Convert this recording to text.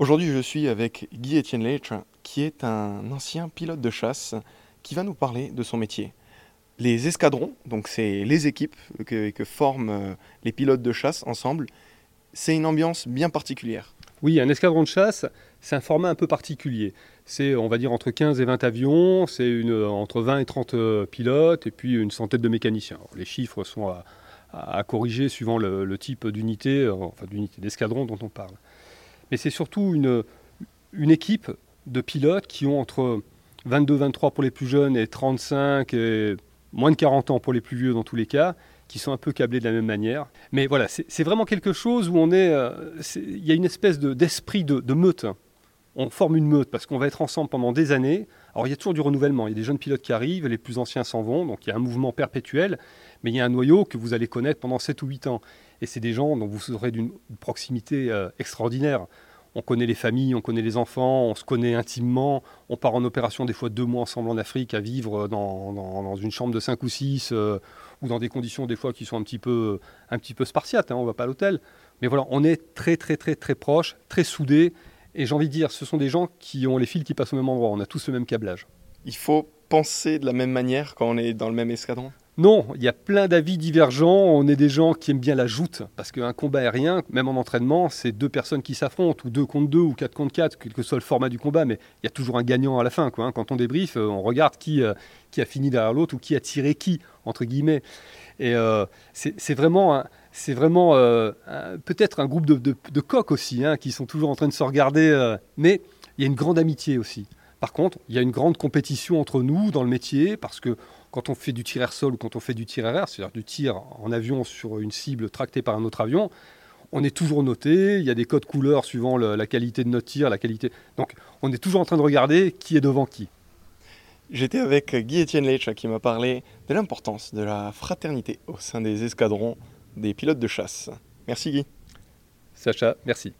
Aujourd'hui, je suis avec Guy-Étienne Leitch, qui est un ancien pilote de chasse, qui va nous parler de son métier. Les escadrons, donc c'est les équipes que, forment euh, les pilotes de chasse ensemble, c'est une ambiance bien particulière. Oui, un escadron de chasse, c'est un format un peu particulier. C'est, on va dire, entre 15 et 20 avions, c'est une, entre 20 et 30 euh, pilotes, et puis une centaine de mécaniciens. Les chiffres sont à, corriger suivant le, le type d'unité, euh, enfin d'unité d'escadron dont on parle. Mais c'est surtout une, une équipe de pilotes qui ont entre 22-23 pour les plus jeunes et 35 et moins de 40 ans pour les plus vieux dans tous les cas, qui sont un peu câblés de la même manière. Mais voilà, c'est vraiment quelque chose où on est... euh, Il y a une espèce de- d'esprit de, de meute. On forme une meute parce qu'on va être ensemble pendant des années. Alors il y a toujours du renouvellement, il y a des jeunes pilotes qui arrivent, les plus anciens s'en vont, donc il y a un mouvement perpétuel, mais il y a un noyau que vous allez connaître pendant 7 ou 8 ans. Et c'est des gens dont vous aurez d'une proximité euh, extraordinaire. On connaît les familles, on connaît les enfants, on se connaît intimement. On part en opération des fois deux mois ensemble en Afrique à vivre dans, une chambre de 5 ou 6 ou dans des conditions des fois qui sont un petit peu, un petit peu spartiates. hein, on ne va pas à l'hôtel. Mais voilà, on est très très très très proches, très soudés. Et j'ai envie de dire, ce sont des gens qui ont les fils qui passent au même endroit. On a tous le même câblage. Il faut penser de la même manière quand on est dans le même escadron? Non, il y a plein d'avis divergents. On est des gens qui aiment bien la joute, parce qu'un combat aérien, même en entraînement, c'est deux personnes qui s'affrontent, ou deux contre deux, ou quatre contre quatre, quel que soit le format du combat, mais il y a toujours un gagnant à la fin. Quoi, hein. Quand on débrief, euh, on regarde qui, euh, qui a fini derrière l'autre, ou qui a tiré qui, entre guillemets. Et euh, c'est c'est vraiment, un- c'est vraiment euh, peut-être un groupe de, de- coqs aussi, hein, qui sont toujours en train de se regarder, euh, mais il y a une grande amitié aussi. Par contre, il y a une grande compétition entre nous dans le métier, parce que quand on fait du tir air-sol ou quand on fait du tir air, c'est-à-dire du tir en avion sur une cible tractée par un autre avion, on est toujours noté, il y a des codes couleurs suivant la qualité de notre tir, la qualité... Donc on est toujours en train de regarder qui est devant qui. J'étais avec Guy-Étienne Leitch qui m'a parlé de l'importance de la fraternité au sein des escadrons des pilotes de chasse. Merci Guy. Sacha, merci.